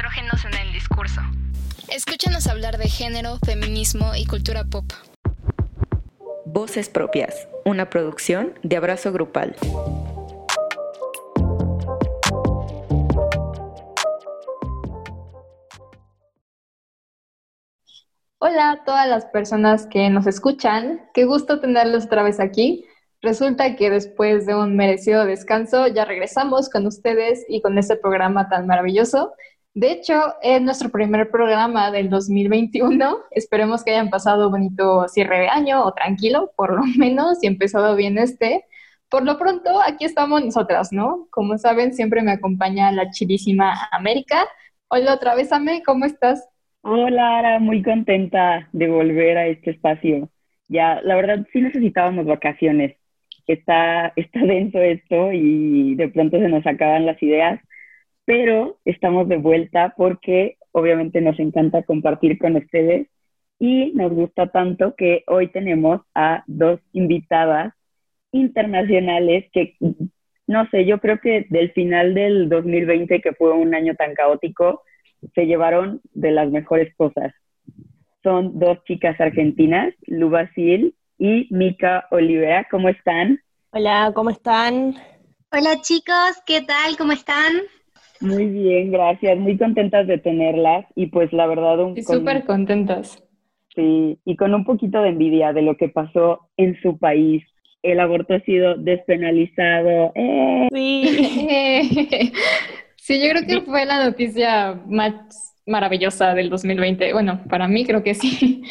estrógenos en el discurso. Escúchanos hablar de género, feminismo y cultura pop. Voces Propias, una producción de Abrazo Grupal. Hola a todas las personas que nos escuchan, qué gusto tenerlos otra vez aquí. Resulta que después de un merecido descanso ya regresamos con ustedes y con este programa tan maravilloso. De hecho, es nuestro primer programa del 2021. Esperemos que hayan pasado bonito cierre de año o tranquilo, por lo menos, y empezado bien este. Por lo pronto, aquí estamos nosotras, ¿no? Como saben, siempre me acompaña la chidísima América. Hola otra vez, Ame, ¿cómo estás? Hola, Ara, muy contenta de volver a este espacio. Ya, la verdad, sí necesitábamos vacaciones. Está, está denso esto y de pronto se nos acaban las ideas, pero estamos de vuelta porque obviamente nos encanta compartir con ustedes y nos gusta tanto que hoy tenemos a dos invitadas internacionales que, no sé, yo creo que del final del 2020, que fue un año tan caótico, se llevaron de las mejores cosas. Son dos chicas argentinas, Lu Basil y Mica Olivera. ¿Cómo están? Hola, ¿cómo están? Hola chicos, ¿qué tal? ¿Cómo están? Muy bien, gracias. Muy contentas de tenerlas y pues la verdad... Un, súper contentas. Sí, y con un poquito de envidia de lo que pasó en su país. El aborto ha sido despenalizado. ¡Eh! Sí. Sí, yo creo que fue la noticia más maravillosa del 2020. Bueno, para mí creo que sí.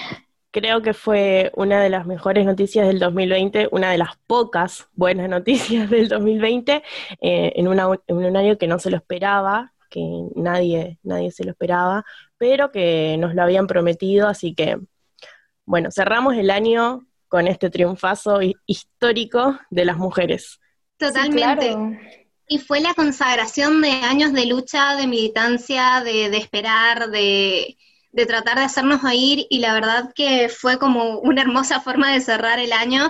Creo que fue una de las mejores noticias del 2020, una de las pocas buenas noticias del 2020, eh, en, en un año que no se lo esperaba, que nadie, nadie se lo esperaba, pero que nos lo habían prometido, así que, bueno, cerramos el año con este triunfazo histórico de las mujeres. Totalmente. Y fue la consagración de años de lucha, de militancia, de, esperar, de, tratar de hacernos oír y la verdad que fue como una hermosa forma de cerrar el año.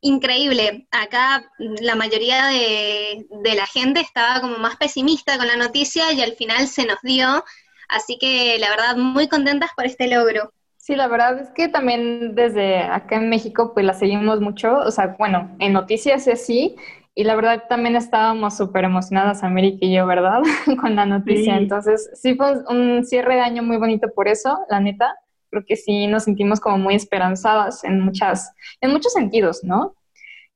Increíble. Acá la mayoría de, la gente estaba como más pesimista con la noticia y al final se nos dio. Así que la verdad muy contentas por este logro. Sí, la verdad es que también desde acá en México pues la seguimos mucho, o sea, bueno, en noticias es así, y la verdad también estábamos súper emocionadas, América y yo, ¿verdad? Con la noticia. Entonces, sí fue un cierre de año muy bonito por eso, la neta. Creo que sí nos sentimos como muy esperanzadas en, muchas, en muchos sentidos, ¿no?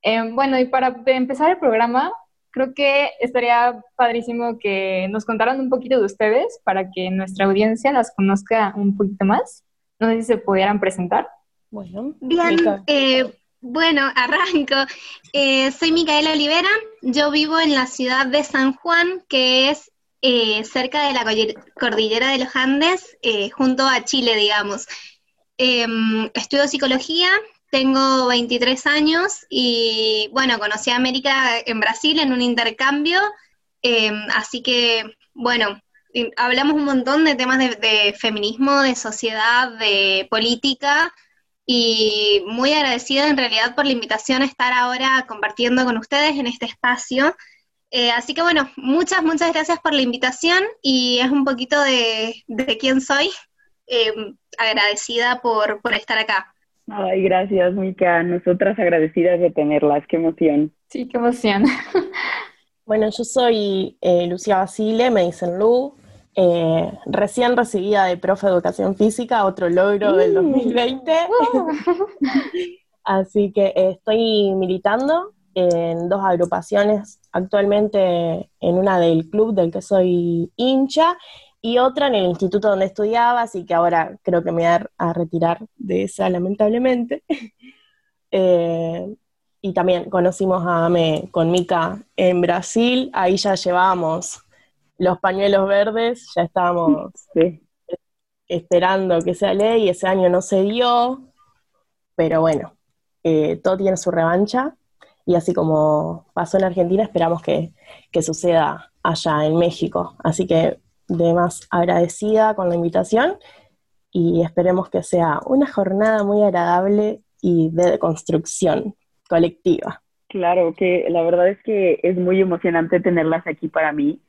Eh, bueno, y para empezar el programa, creo que estaría padrísimo que nos contaran un poquito de ustedes para que nuestra audiencia las conozca un poquito más. No sé si se pudieran presentar. Bueno, bien. Eh, bueno, arranco. Eh, soy Micaela Olivera, yo vivo en la ciudad de San Juan, que es eh, cerca de la cordillera de los Andes, eh, junto a Chile, digamos. Em, estudio psicología, tengo 23 años y bueno, conocí a América en Brasil en un intercambio, em, así que bueno, hablamos un montón de temas de feminismo, de sociedad, de política y muy agradecida en realidad por la invitación a estar ahora compartiendo con ustedes en este espacio. Eh, así que bueno, muchas, muchas gracias por la invitación y es un poquito de, quién soy. Eh, agradecida por, estar acá. Ay, gracias, Mica. Nosotras agradecidas de tenerlas. Qué emoción. Sí, qué emoción. bueno, yo soy eh, Lucía Basile, me dicen Lu, eh, recién recibida de profe de educación física, otro logro del 2020. Uh. Así que estoy militando en dos agrupaciones, actualmente en una del club del que soy hincha y otra en el instituto donde estudiaba, así que ahora creo que me voy a, retirar de esa lamentablemente. Eh, y también conocimos a Ame con Mica en Brasil, ahí ya llevábamos los pañuelos verdes, ya estábamos esperando que sea ley, ese año no se dio, pero bueno, eh, todo tiene su revancha y así como pasó en Argentina, esperamos que, suceda allá en México. Así que de más agradecida con la invitación y esperemos que sea una jornada muy agradable y de construcción colectiva. Claro, que la verdad es que es muy emocionante tenerlas aquí para mí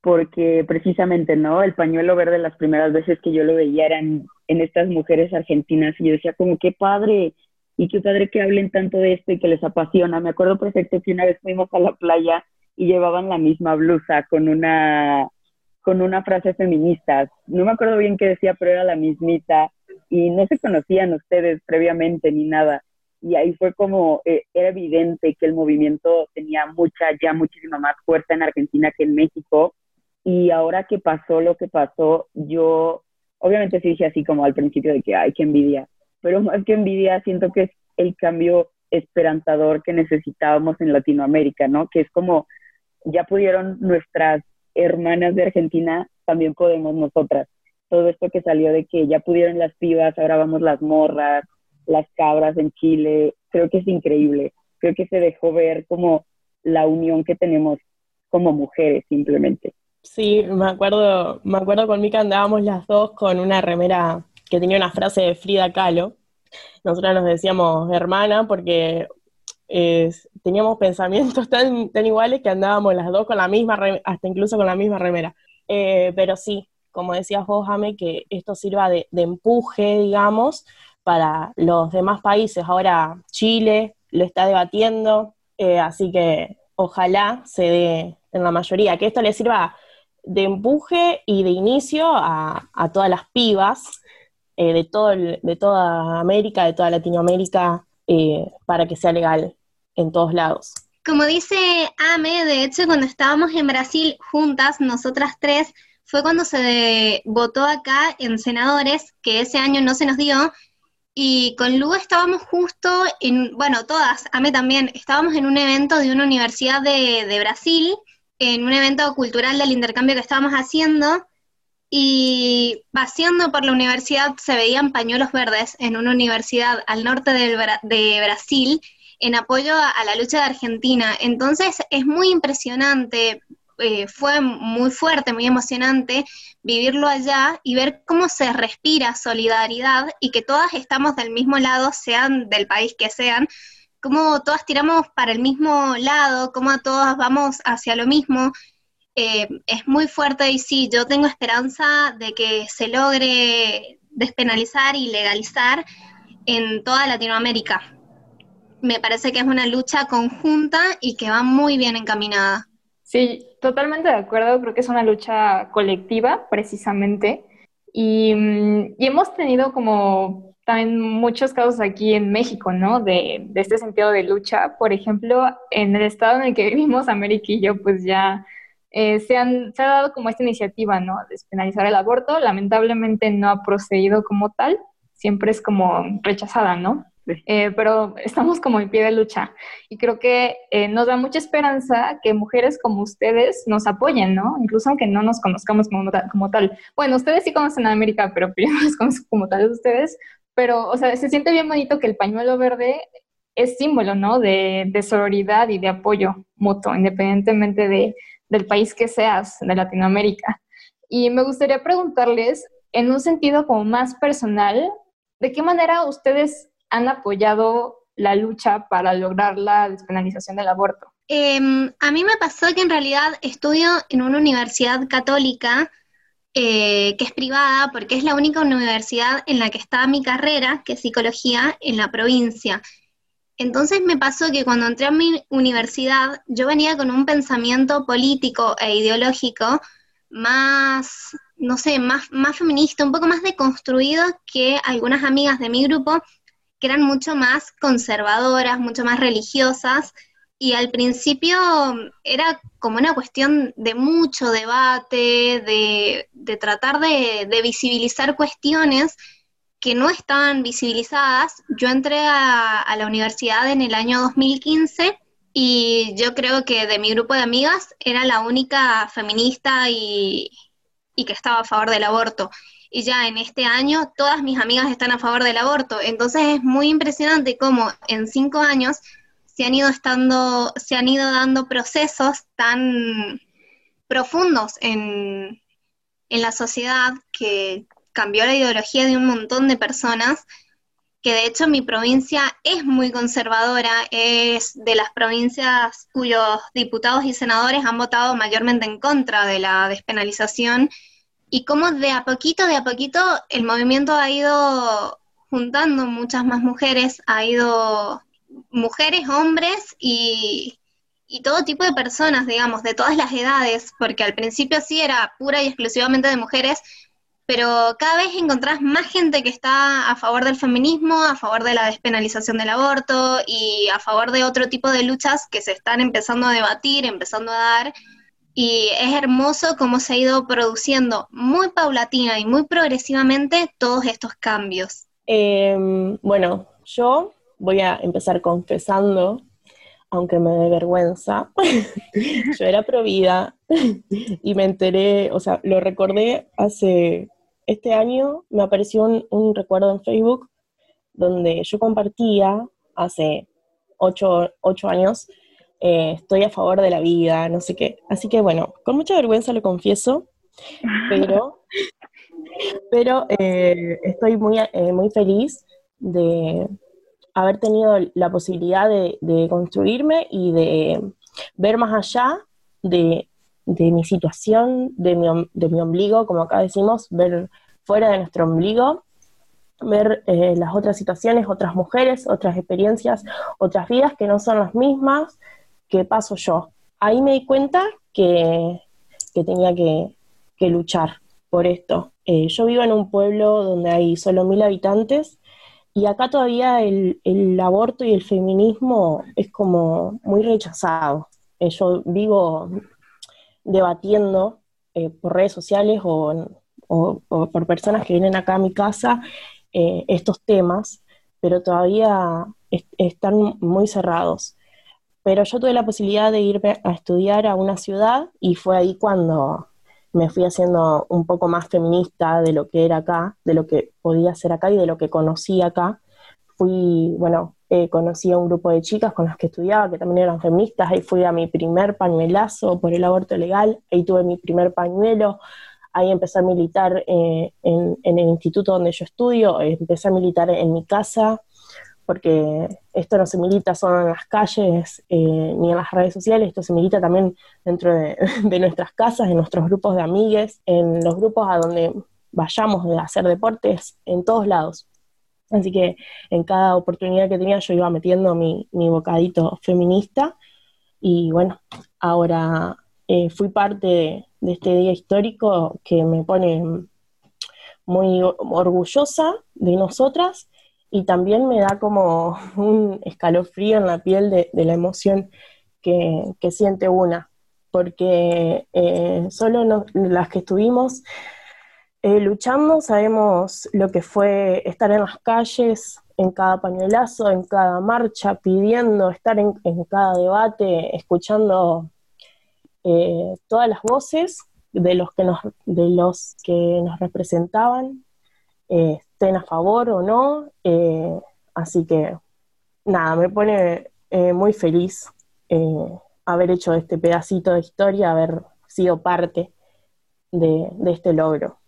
porque precisamente, ¿no? El pañuelo verde las primeras veces que yo lo veía eran en estas mujeres argentinas y yo decía como, qué padre, y qué padre que hablen tanto de esto y que les apasiona. Me acuerdo perfecto que una vez fuimos a la playa y llevaban la misma blusa con una con una frase feminista. No me acuerdo bien qué decía, pero era la mismita y no se conocían ustedes previamente ni nada. Y ahí fue como, eh, era evidente que el movimiento tenía mucha, ya muchísima más fuerza en Argentina que en México. Y ahora que pasó lo que pasó, yo obviamente sí dije así como al principio de que, ay, qué envidia. Pero más que envidia, siento que es el cambio esperanzador que necesitábamos en Latinoamérica, ¿no? Que es como, ya pudieron nuestras hermanas de Argentina, también podemos nosotras. Todo esto que salió de que ya pudieron las pibas, ahora vamos las morras, las cabras en Chile, creo que es increíble. Creo que se dejó ver como la unión que tenemos como mujeres simplemente. Sí, me acuerdo, me acuerdo con Mika andábamos las dos con una remera que tenía una frase de Frida Kahlo. Nosotras nos decíamos hermana porque teníamos pensamientos tan, tan iguales que andábamos las dos con la misma, hasta incluso con la misma remera. Eh, pero sí, como decías vos, Jame, que esto sirva de, empuje, digamos, para los demás países. Ahora Chile lo está debatiendo, eh, así que ojalá se dé en la mayoría, que esto le sirva de empuje y de inicio a, todas las pibas eh, de, todo de toda América, de toda Latinoamérica, para que sea legal en todos lados. Como dice Ame, de hecho cuando estábamos en Brasil juntas, nosotras tres, fue cuando se votó acá en senadores, que ese año no se nos dio, y con Lu estábamos justo en, bueno, todas, Ame también, estábamos en un evento de una universidad de, de Brasil, en un evento cultural del intercambio que estábamos haciendo, y paseando por la universidad se veían pañuelos verdes en una universidad al norte de Brasil, en apoyo a, la lucha de Argentina. Entonces es muy impresionante, eh, fue muy fuerte, muy emocionante vivirlo allá y ver cómo se respira solidaridad y que todas estamos del mismo lado, sean del país que sean, cómo todas tiramos para el mismo lado, cómo todas vamos hacia lo mismo. Eh, es muy fuerte y sí, yo tengo esperanza de que se logre despenalizar y legalizar en toda Latinoamérica me parece que es una lucha conjunta y que va muy bien encaminada. Sí, totalmente de acuerdo, creo que es una lucha colectiva precisamente y, mm, hemos tenido como también muchos casos aquí en México, ¿no? De, este sentido de lucha. Por ejemplo, en el estado en el que vivimos, América y yo, pues ya eh, se, han, se ha dado como esta iniciativa, ¿no? De despenalizar el aborto. Lamentablemente no ha procedido como tal, siempre es como rechazada, ¿no? Eh, pero estamos como en pie de lucha y creo que eh, nos da mucha esperanza que mujeres como ustedes nos apoyen, ¿no? Incluso aunque no nos conozcamos como, como tal. Bueno, ustedes sí conocen a América, pero yo no los conozco como tal de ustedes, pero, o sea, se siente bien bonito que el pañuelo verde es símbolo, ¿no? De, de sororidad y de apoyo mutuo, independientemente de, del país que seas, de Latinoamérica. Y me gustaría preguntarles, en un sentido como más personal, ¿de qué manera ustedes han apoyado la lucha para lograr la despenalización del aborto? Em, a mí me pasó que en realidad estudio en una universidad católica eh, que es privada porque es la única universidad en la que está mi carrera, que es psicología, en la provincia. Entonces me pasó que cuando entré a mi universidad yo venía con un pensamiento político e ideológico más, no sé, más, más feminista, un poco más deconstruido que algunas amigas de mi grupo que eran mucho más conservadoras, mucho más religiosas, y al principio era como una cuestión de mucho debate, de, tratar de, visibilizar cuestiones que no estaban visibilizadas. Yo entré a, la universidad en el año 2015 y yo creo que de mi grupo de amigas era la única feminista y, y que estaba a favor del aborto y ya en este año todas mis amigas están a favor del aborto. Entonces es muy impresionante cómo en cinco años se han ido estando, se han ido dando procesos tan profundos en, en la sociedad que cambió la ideología de un montón de personas que de hecho mi provincia es muy conservadora, es de las provincias cuyos diputados y senadores han votado mayormente en contra de la despenalización, y cómo de a poquito, de a poquito, el movimiento ha ido juntando muchas más mujeres, ha ido mujeres, hombres y, y todo tipo de personas, digamos, de todas las edades, porque al principio sí era pura y exclusivamente de mujeres, pero cada vez encontrás más gente que está a favor del feminismo, a favor de la despenalización del aborto y a favor de otro tipo de luchas que se están empezando a debatir, empezando a dar. Y es hermoso cómo se ha ido produciendo muy paulatina y muy progresivamente todos estos cambios. Em, bueno, yo voy a empezar confesando, aunque me dé vergüenza. yo era provida y me enteré, o sea, lo recordé hace este año me apareció un, recuerdo en Facebook donde yo compartía hace ocho, años, eh, estoy a favor de la vida, no sé qué. Así que bueno, con mucha vergüenza lo confieso, pero, pero eh, estoy muy, eh, muy feliz de haber tenido la posibilidad de, construirme y de ver más allá de, mi situación, de mi, de mi ombligo, como acá decimos, ver fuera de nuestro ombligo, ver eh, las otras situaciones, otras mujeres, otras experiencias, otras vidas que no son las mismas que paso yo. Ahí me di cuenta que, tenía que, luchar por esto. Eh, yo vivo en un pueblo donde hay solo mil habitantes y acá todavía el, aborto y el feminismo es como muy rechazado. Eh, yo vivo debatiendo eh, por redes sociales o, por personas que vienen acá a mi casa eh, estos temas, pero todavía están muy cerrados. Pero yo tuve la posibilidad de irme a estudiar a una ciudad y fue ahí cuando me fui haciendo un poco más feminista de lo que era acá, de lo que podía ser acá y de lo que conocí acá. Fui, bueno, eh, conocí a un grupo de chicas con las que estudiaba, que también eran feministas, ahí fui a mi primer pañuelazo por el aborto legal, ahí tuve mi primer pañuelo, ahí empecé a militar eh, en, el instituto donde yo estudio, empecé a militar en mi casa, porque esto no se milita solo en las calles eh, ni en las redes sociales, esto se milita también dentro de, de, nuestras casas, en nuestros grupos de amigues, en los grupos a donde vayamos a hacer deportes, en todos lados. Así que en cada oportunidad que tenía yo iba metiendo mi, bocadito feminista y bueno, ahora eh, fui parte de, este día histórico que me pone muy orgullosa de nosotras y también me da como un escalofrío en la piel de, la emoción que, siente una, porque eh, solo las que estuvimos eh, luchando, sabemos lo que fue estar en las calles, en cada pañuelazo, en cada marcha, pidiendo, estar en, cada debate, escuchando eh, todas las voces de los que nos, de los que nos representaban, eh, estén a favor o no. así que, nada, me pone muy feliz haber hecho este pedacito de historia, haber sido parte de este logro.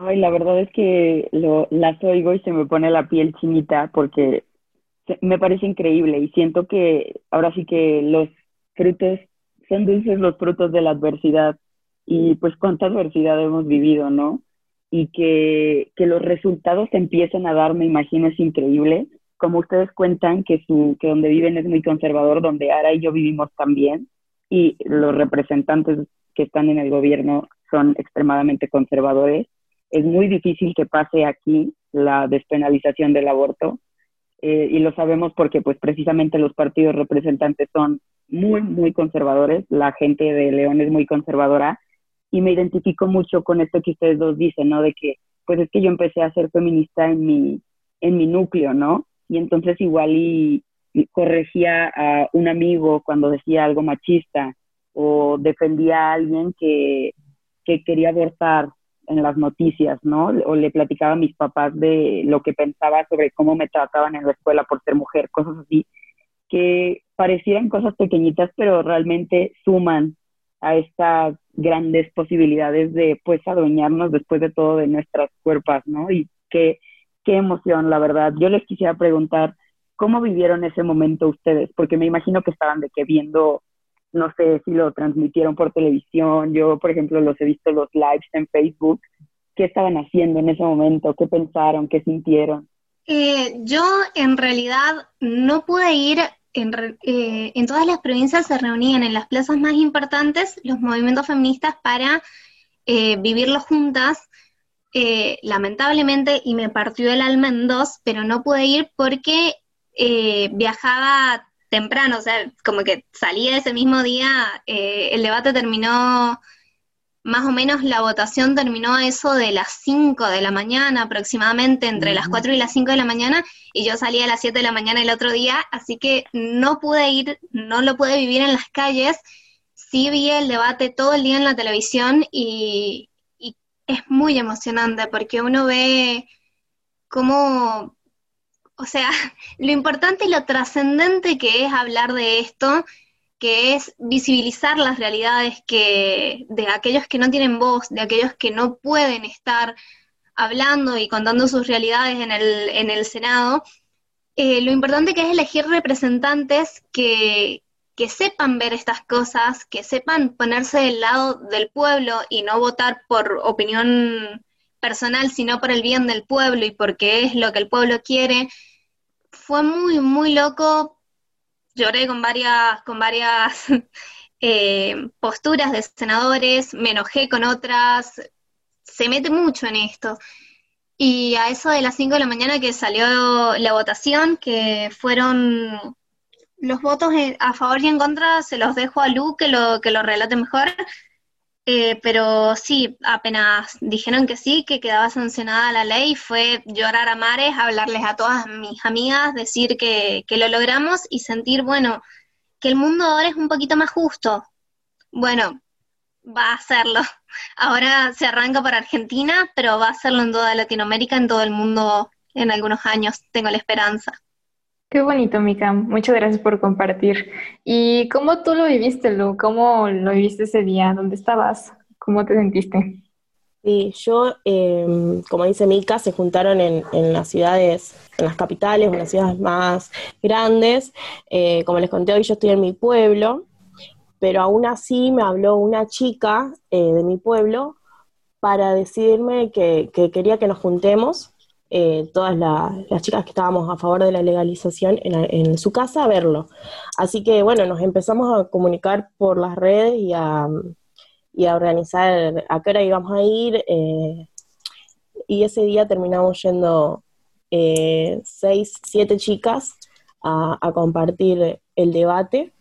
Ay, la verdad es que lo, las oigo y se me pone la piel chinita porque me parece increíble y siento que ahora sí que los frutos, son dulces los frutos de la adversidad y pues cuánta adversidad hemos vivido, ¿no? Y que, que los resultados se empiezan a dar, me imagino, es increíble. Como ustedes cuentan que, su, que donde viven es muy conservador, donde Ara y yo vivimos también, y los representantes que están en el gobierno son extremadamente conservadores es muy difícil que pase aquí la despenalización del aborto eh, y lo sabemos porque pues precisamente los partidos representantes son muy, muy conservadores, la gente de León es muy conservadora y me identifico mucho con esto que ustedes dos dicen, ¿no? De que pues es que yo empecé a ser feminista en mi, en mi núcleo, ¿no? Y entonces igual y corregía a un amigo cuando decía algo machista o defendía a alguien que, que quería abortar en las noticias, ¿no? O le platicaba a mis papás de lo que pensaba sobre cómo me trataban en la escuela por ser mujer, cosas así, que parecieran cosas pequeñitas, pero realmente suman a estas grandes posibilidades de, pues, adueñarnos después de todo de nuestras cuerpos, ¿no? Y qué, qué emoción, la verdad. Yo les quisiera preguntar, ¿cómo vivieron ese momento ustedes? Porque me imagino que estaban de que viendo, no sé si lo transmitieron por televisión, yo, por ejemplo, los he visto los lives en Facebook. ¿Qué estaban haciendo en ese momento? ¿Qué pensaron? ¿Qué sintieron? Eh, yo en realidad no pude ir eh, en, todas las provincias se reunían en las plazas más importantes los movimientos feministas para eh, vivirlo juntas. Eh, lamentablemente, y me partió el alma en dos, pero no pude ir porque viajaba temprano, o sea, como que salía ese mismo día, el debate terminó más o menos la votación terminó a eso de las 5 de la mañana, aproximadamente entre las 4 y las 5 de la mañana, y yo salí a las 7 de la mañana el otro día, así que no pude ir, no lo pude vivir en las calles, sí vi el debate todo el día en la televisión y, y es muy emocionante porque uno ve cómo, o sea, lo importante y lo trascendente que es hablar de esto que es visibilizar las realidades que, de aquellos que no tienen voz, de aquellos que no pueden estar hablando y contando sus realidades en el, en el Senado. Eh, lo importante que es elegir representantes que, que sepan ver estas cosas, que sepan ponerse del lado del pueblo y no votar por opinión personal, sino por el bien del pueblo y porque es lo que el pueblo quiere. Fue muy, muy loco lloré con varias, con varias eh, posturas de senadores, me enojé con otras, se mete mucho en esto. Y a eso de las 5 de la mañana que salió la votación, que fueron los votos a favor y en contra, se los dejo a Lu que lo, que lo relate mejor. Eh, pero sí, apenas dijeron que sí, que quedaba sancionada la ley, fue llorar a mares, hablarles a todas mis amigas, decir que, que lo logramos y sentir, bueno, que el mundo ahora es un poquito más justo. Bueno, va a hacerlo. Ahora se arranca para Argentina, pero va a hacerlo en toda Latinoamérica, en todo el mundo en algunos años, tengo la esperanza. Qué bonito, Mika. Muchas gracias por compartir. ¿Y cómo tú lo viviste, Lu? ¿Cómo lo viviste ese día? ¿Dónde estabas? ¿Cómo te sentiste? Sí, yo, em, como dice Mika, se juntaron en, las ciudades, en las capitales, en las ciudades más grandes. Eh, como les conté hoy, yo estoy en mi pueblo, pero aún así me habló una chica eh, de mi pueblo para decirme que quería que nos juntemos eh, todas las chicas que estábamos a favor de la legalización en, su casa a verlo. Así que bueno, nos empezamos a comunicar por las redes y a, y a organizar a qué hora íbamos a ir. Eh, y ese día terminamos yendo eh, seis, siete chicas a, a compartir el debate.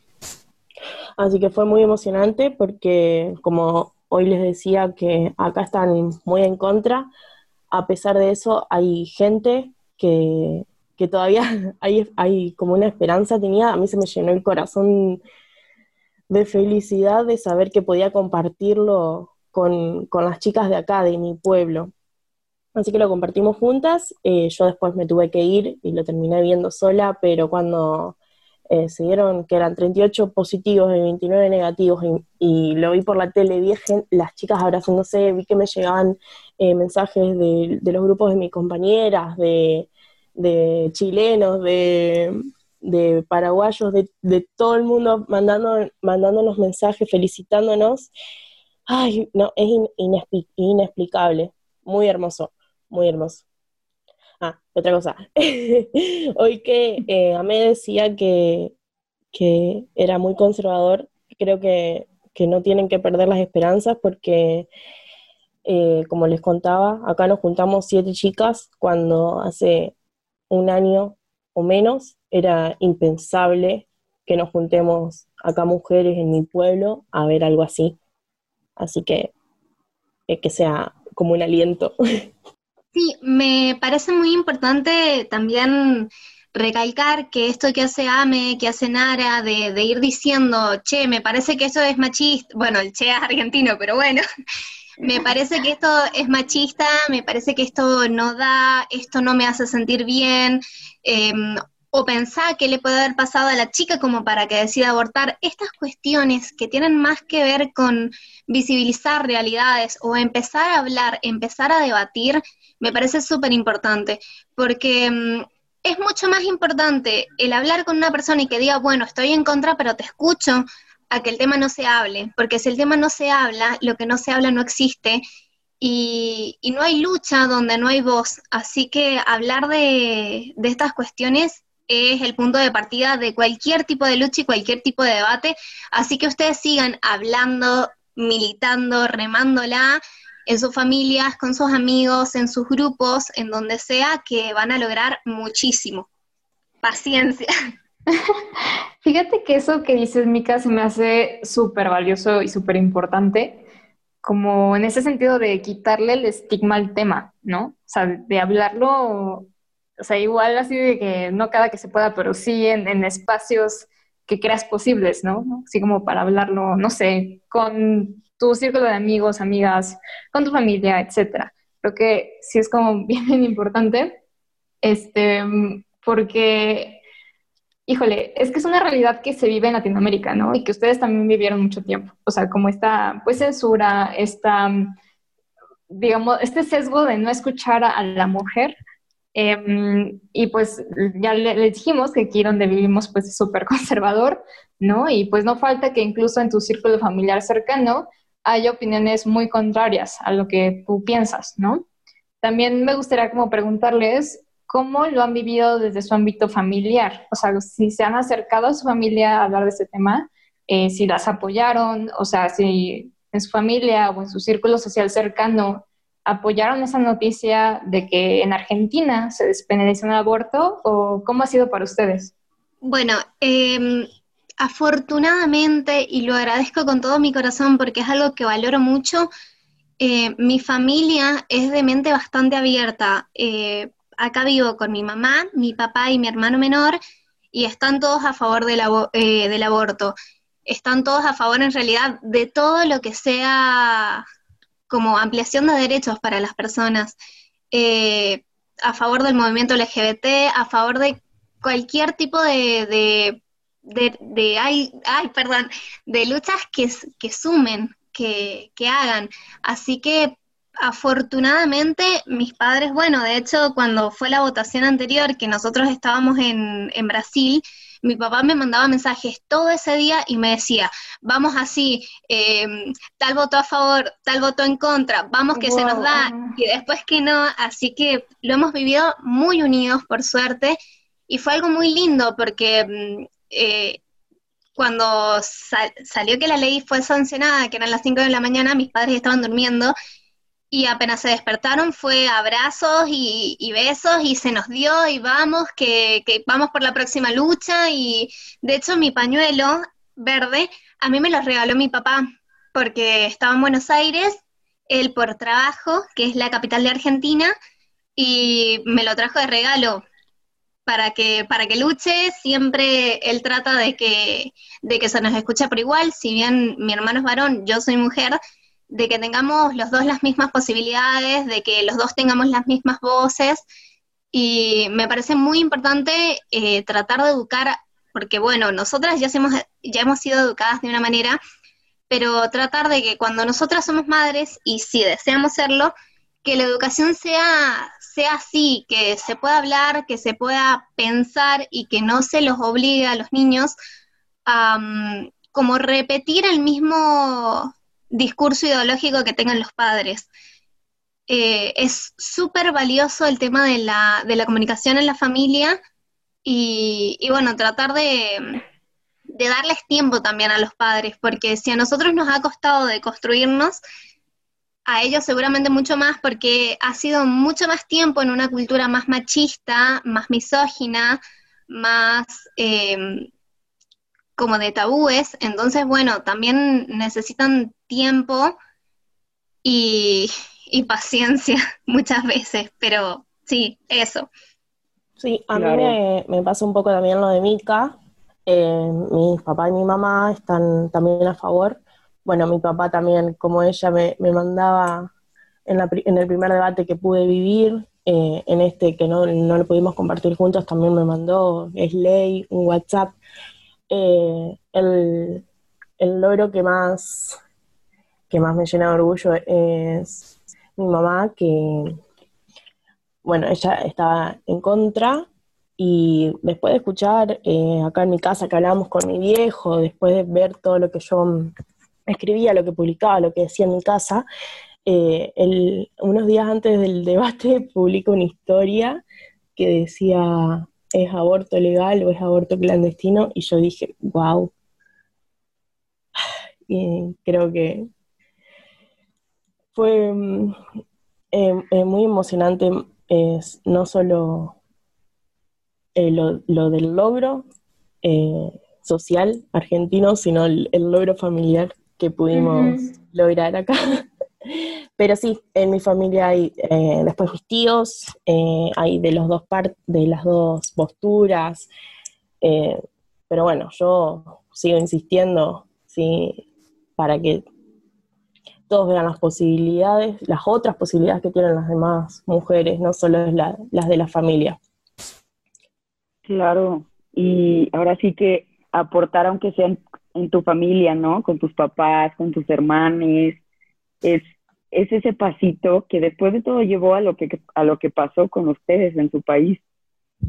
Así que fue muy emocionante porque, como hoy les decía, que acá están muy en contra, a pesar de eso hay gente que, todavía hay, hay como una esperanza tenía, a mí se me llenó el corazón de felicidad de saber que podía compartirlo con, las chicas de acá, de mi pueblo. Así que lo compartimos juntas, eh, yo después me tuve que ir y lo terminé viendo sola, pero cuando eh, se dieron que eran 38 positivos y 29 negativos y, lo vi por la tele, vi las chicas abrazándose, vi que me llegaban eh, mensajes de, los grupos de mis compañeras, de, chilenos, de, paraguayos, de, todo el mundo mandando, mandándonos mensajes, felicitándonos. Ay, no, es inexplicable, muy hermoso, muy hermoso. Ah, otra cosa. Hoy que eh, Amé decía que, era muy conservador, creo que, no tienen que perder las esperanzas porque, eh, como les contaba, acá nos juntamos siete chicas cuando hace un año o menos era impensable que nos juntemos acá mujeres en mi pueblo a ver algo así. Así que eh, que sea como un aliento. Sí, me parece muy importante también recalcar que esto que hace AME, que hace Nara, de, ir diciendo, che, me parece que eso es machista, bueno, el che es argentino, pero bueno, me parece que esto es machista, me parece que esto no da, esto no me hace sentir bien, em, o pensar qué le puede haber pasado a la chica como para que decida abortar. Estas cuestiones que tienen más que ver con visibilizar realidades o empezar a hablar, empezar a debatir, me parece súper importante, porque mm, es mucho más importante el hablar con una persona y que diga, bueno, estoy en contra, pero te escucho, a que el tema no se hable, porque si el tema no se habla, lo que no se habla no existe y, no hay lucha donde no hay voz. Así que hablar de, estas cuestiones es el punto de partida de cualquier tipo de lucha y cualquier tipo de debate. Así que ustedes sigan hablando, militando, remándola en sus familias, con sus amigos, en sus grupos, en donde sea, que van a lograr muchísimo. Paciencia. Fíjate que eso que dices, Mica, se me hace súper valioso y súper importante, como en ese sentido de quitarle el estigma al tema, ¿no? O sea, de hablarlo, o sea, igual así de que no cada que se pueda, pero sí en, en espacios que creas posibles, ¿no? Así como para hablarlo, no sé, con tu círculo de amigos, amigas, con tu familia, etcétera. Creo que sí es como bien importante, este, porque híjole, es que es una realidad que se vive en Latinoamérica, ¿no? Y que ustedes también vivieron mucho tiempo. O sea, como esta, pues, censura, esta, digamos, este sesgo de no escuchar a, la mujer. Em, y pues ya le, dijimos que aquí donde vivimos pues es súper conservador, ¿no? Y pues no falta que incluso en tu círculo familiar cercano haya opiniones muy contrarias a lo que tú piensas, ¿no? También me gustaría como preguntarles ¿cómo lo han vivido desde su ámbito familiar? O sea, si se han acercado a su familia a hablar de este tema, eh, si las apoyaron, o sea, si en su familia o en su círculo social cercano apoyaron esa noticia de que en Argentina se despenaliza el aborto, o cómo ha sido para ustedes? Bueno, em, afortunadamente, y lo agradezco con todo mi corazón porque es algo que valoro mucho, eh, mi familia es de mente bastante abierta. Eh, acá vivo con mi mamá, mi papá y mi hermano menor, y están todos a favor del, eh, del aborto. Están todos a favor en realidad de todo lo que sea como ampliación de derechos para las personas, eh, a favor del movimiento LGBT, a favor de cualquier tipo de, de, ay, ay, perdón, de luchas que, que sumen, que, que hagan. Así que afortunadamente mis padres, bueno, de hecho cuando fue la votación anterior, que nosotros estábamos en, en, Brasil, mi papá me mandaba mensajes todo ese día y me decía, vamos así, em, tal votó a favor, tal votó en contra, vamos que se nos da, y después que no, así que lo hemos vivido muy unidos, por suerte, y fue algo muy lindo porque... Mm, eh, cuando salió que la ley fue sancionada, que eran las 5 de la mañana, mis padres estaban durmiendo y apenas se despertaron fue abrazos y, besos y se nos dio y vamos, que, vamos por la próxima lucha. Y de hecho mi pañuelo verde a mí me lo regaló mi papá porque estaba en Buenos Aires, él por trabajo, que es la capital de Argentina, y me lo trajo de regalo para que, para que luche. Siempre él trata de que, de que se nos escuche por igual, si bien mi hermano es varón, yo soy mujer de que tengamos los dos las mismas posibilidades, de que los dos tengamos las mismas voces. Y me parece muy importante eh, tratar de educar, porque bueno, nosotras ya hemos, ya hemos sido educadas de una manera, pero tratar de que cuando nosotras somos madres, y si deseamos serlo, que la educación sea, sea así, que se pueda hablar, que se pueda pensar y que no se los obligue a los niños a como repetir el mismo discurso ideológico que tengan los padres. Eh, es súper valioso el tema de la, de la, comunicación en la familia y, bueno, tratar de, de, darles tiempo también a los padres, porque si a nosotros nos ha costado de construirnos, a ellos seguramente mucho más, porque ha sido mucho más tiempo en una cultura más machista, más misógina, más... Eh, como de tabúes, entonces bueno, también necesitan tiempo y, paciencia muchas veces, pero sí, eso. Sí, a mí me, me, pasa un poco también lo de Mika. Eh, mi papá y mi mamá están también a favor. Bueno, mi papá también, como ella me, mandaba en, la, en, el primer debate que pude vivir, eh, en este que no, no, lo pudimos compartir juntos, también me mandó Slay un WhatsApp. Eh, el, el, logro que más, que más me llena de orgullo es mi mamá, que, bueno, ella estaba en contra y después de escuchar eh, acá en mi casa que hablábamos con mi viejo, después de ver todo lo que yo escribía, lo que publicaba, lo que decía en mi casa, eh, unos días antes del debate publico una historia que decía, ¿es aborto legal o es aborto clandestino? Y yo dije, wow. Y creo que fue mm, eh, muy emocionante, es no solo eh, lo, del logro social argentino, sino el, logro familiar que pudimos lograr acá. Pero sí, en mi familia hay eh, después mis tíos, eh, hay de los dos de las dos posturas. Eh, pero bueno, yo sigo insistiendo sí, para que todos vean las posibilidades, las otras posibilidades que tienen las demás mujeres, no solo las de la familia. Claro, y ahora sí que aportar, aunque sea en, en tu familia, ¿no? Con tus papás, con tus hermanos, es es ese pasito que después de todo llevó a lo que, a lo que pasó con ustedes en su país.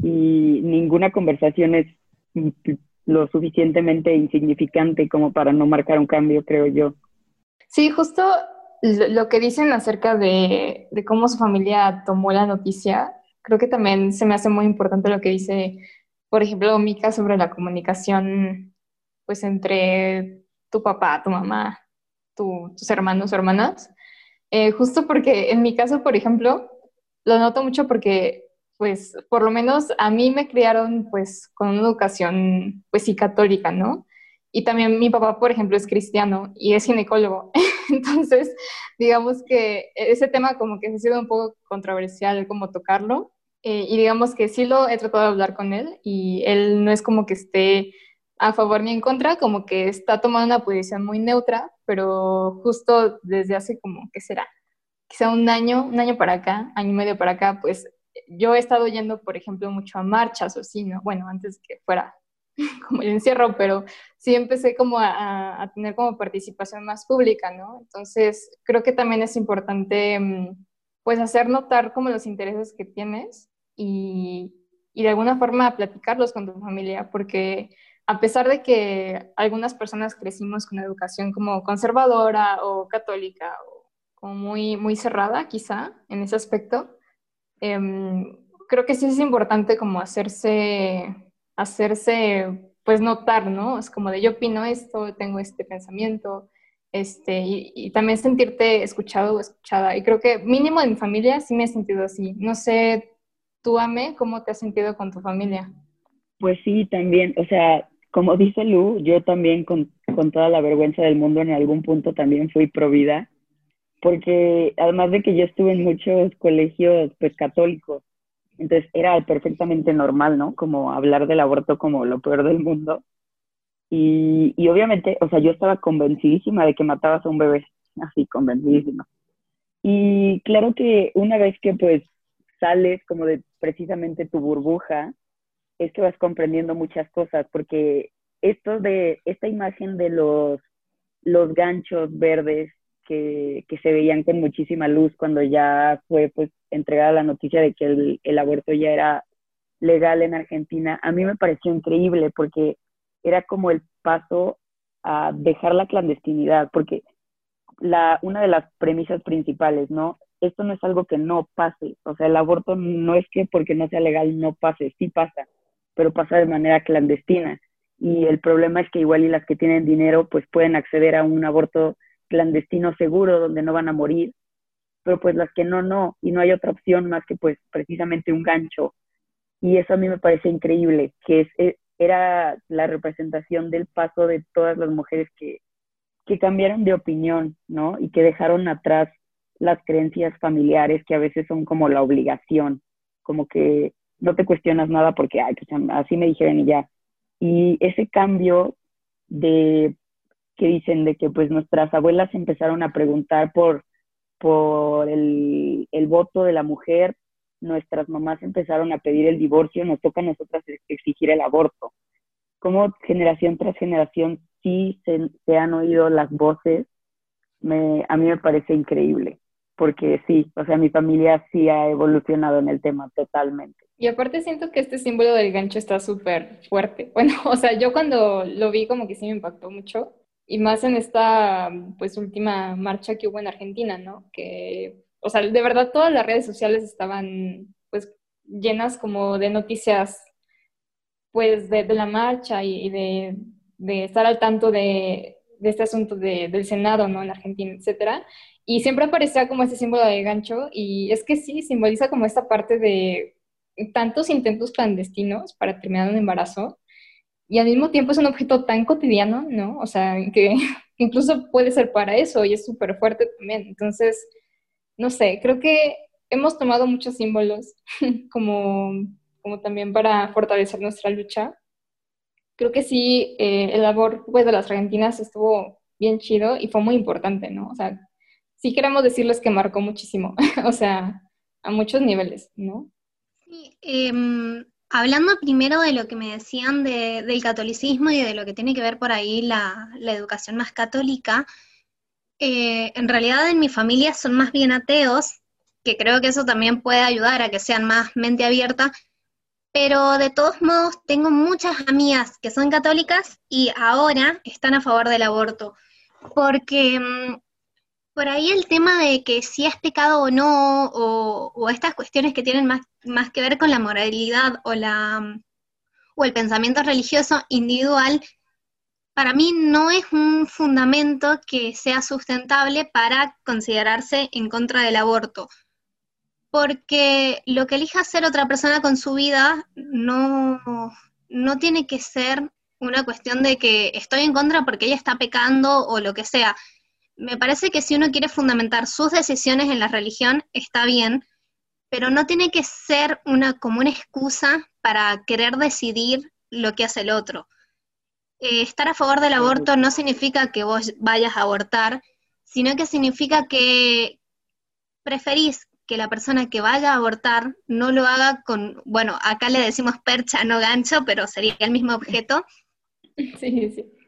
Y ninguna conversación es lo suficientemente insignificante como para no marcar un cambio, creo yo. Sí, justo lo que dicen acerca de, cómo su familia tomó la noticia, creo que también se me hace muy importante lo que dice, por ejemplo, Mika sobre la comunicación, pues entre tu papá, tu mamá, tus hermanos hermanas. Eh, justo porque en mi caso, por ejemplo, lo noto mucho porque, pues, por lo menos a mí me criaron, pues, con una educación, pues, sí, católica, ¿no? Y también mi papá, por ejemplo, es cristiano y es ginecólogo. Entonces, digamos que ese tema como que ha sido un poco controversial como tocarlo. Eh, y digamos que sí lo he tratado de hablar con él y él no es como que esté a favor ni en contra, como que está tomando una posición muy neutra, pero justo desde hace como, ¿qué será? Quizá un año, un año para acá, año y medio para acá, pues yo he estado yendo, por ejemplo, mucho a marchas o sí, ¿no? Bueno, antes que fuera como el encierro, pero sí empecé como a, a, tener como participación más pública, ¿no? Entonces, creo que también es importante, mm, pues, hacer notar como los intereses que tienes y, y de alguna forma platicarlos con tu familia, porque a pesar de que algunas personas crecimos con educación como conservadora o católica o como muy, muy cerrada quizá en ese aspecto, em, creo que sí es importante como hacerse, hacerse pues notar, ¿no? Es como de yo opino esto, tengo este pensamiento, este, y, también sentirte escuchado o escuchada. Y creo que mínimo en mi familia sí me he sentido así. No sé, tú, Ame, ¿cómo te has sentido con tu familia? Pues sí, también, o sea, como dice Lu, yo también con, con, toda la vergüenza del mundo en algún punto también fui pro vida, porque además de que yo estuve en muchos colegios pues católicos, entonces era perfectamente normal, ¿no? Como hablar del aborto como lo peor del mundo. Y, y obviamente, o sea, yo estaba convencidísima de que matabas a un bebé, así, convencidísima. Y claro que una vez que pues sales como de precisamente tu burbuja, es que vas comprendiendo muchas cosas, porque esto de, esta imagen de los, los ganchos verdes que, se veían con muchísima luz cuando ya fue pues entregada la noticia de que el, el aborto ya era legal en Argentina, a mí me pareció increíble porque era como el paso a dejar la clandestinidad, porque la, una de las premisas principales, ¿no? Esto no es algo que no pase, o sea, el aborto no es que porque no sea legal no pase, sí pasa, pero pasa de manera clandestina. Y el problema es que igual y las que tienen dinero pues pueden acceder a un aborto clandestino seguro donde no van a morir, pero pues las que no, no, y no hay otra opción más que pues precisamente un gancho. Y eso a mí me parece increíble, que es, e, era la representación del paso de todas las mujeres que, que cambiaron de opinión, ¿no? Y que dejaron atrás las creencias familiares que a veces son como la obligación, como que no te cuestionas nada porque pues, así me dijeron y ya. Y ese cambio de que dicen de que pues nuestras abuelas empezaron a preguntar por, por el, el voto de la mujer nuestras mamás empezaron a pedir el divorcio, nos toca a nosotras exigir el aborto. Como generación tras generación sí se, han oído las voces, me, a mí me parece increíble, porque sí, o sea, mi familia sí ha evolucionado en el tema totalmente. Y aparte siento que este símbolo del gancho está súper fuerte. Bueno, o sea, yo cuando lo vi como que sí me impactó mucho. Y más en esta, pues, última marcha que hubo en Argentina, ¿no? Que, o sea, de verdad todas las redes sociales estaban, pues, llenas como de noticias, pues, de, la marcha y, de, estar al tanto de, este asunto del Senado, ¿no? En Argentina, etcétera. Y siempre aparecía como ese símbolo de gancho y es que sí, simboliza como esta parte de tantos intentos clandestinos para terminar un embarazo y al mismo tiempo es un objeto tan cotidiano, ¿no? O sea, que incluso puede ser para eso y es súper fuerte también. Entonces, no sé, creo que hemos tomado muchos símbolos como, como también para fortalecer nuestra lucha. Creo que sí, eh, el labor pues, de las argentinas estuvo bien chido y fue muy importante, ¿no? O sea, sí queremos decirles que marcó muchísimo, o sea, a muchos niveles, ¿no? Em, hablando primero de lo que me decían del catolicismo y de lo que tiene que ver por ahí la, educación más católica, eh, en realidad en mi familia son más bien ateos, que creo que eso también puede ayudar a que sean más mente abierta, pero de todos modos tengo muchas amigas que son católicas y ahora están a favor del aborto, porque em, por ahí el tema de que si es pecado o no, o, estas cuestiones que tienen más, más, que ver con la moralidad o, la, o el pensamiento religioso individual, para mí no es un fundamento que sea sustentable para considerarse en contra del aborto. Porque lo que elija hacer otra persona con su vida no, no tiene que ser una cuestión de que estoy en contra porque ella está pecando o lo que sea me parece que si uno quiere fundamentar sus decisiones en la religión, está bien, pero no tiene que ser una, como una excusa para querer decidir lo que hace el otro. Eh, estar a favor del aborto no significa que vos vayas a abortar, sino que significa que preferís que la persona que vaya a abortar no lo haga con, bueno, acá le decimos percha, no gancho, pero sería el mismo objeto. Sí, sí.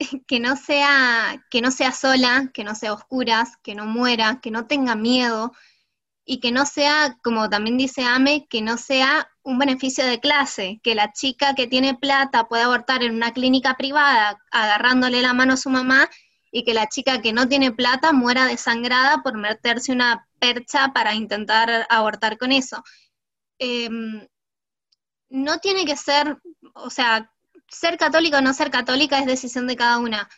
que no sea, que no sea sola, que no sea oscuras, que no muera, que no tenga miedo y que no sea, como también dice Ame, que no sea un beneficio de clase, que la chica que tiene plata pueda abortar en una clínica privada agarrándole la mano a su mamá y que la chica que no tiene plata muera desangrada por meterse una percha para intentar abortar con eso. Em, no tiene que ser, o sea, ser católica o no ser católica es decisión de cada una,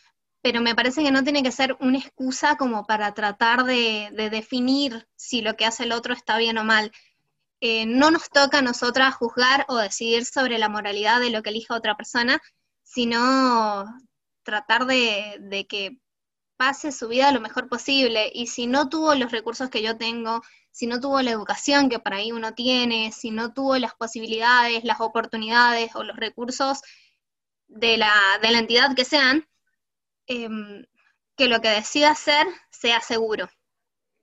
pero me parece que no tiene que ser una excusa como para tratar de, definir si lo que hace el otro está bien o mal. Eh, no nos toca a nosotras juzgar o decidir sobre la moralidad de lo que elija otra persona, sino tratar de, de que pase su vida lo mejor posible. Y si no tuvo los recursos que yo tengo, si no tuvo la educación que para ahí uno tiene, si no tuvo las posibilidades, las oportunidades o los recursos de la, de la entidad que sean, em, que lo que decida hacer sea seguro.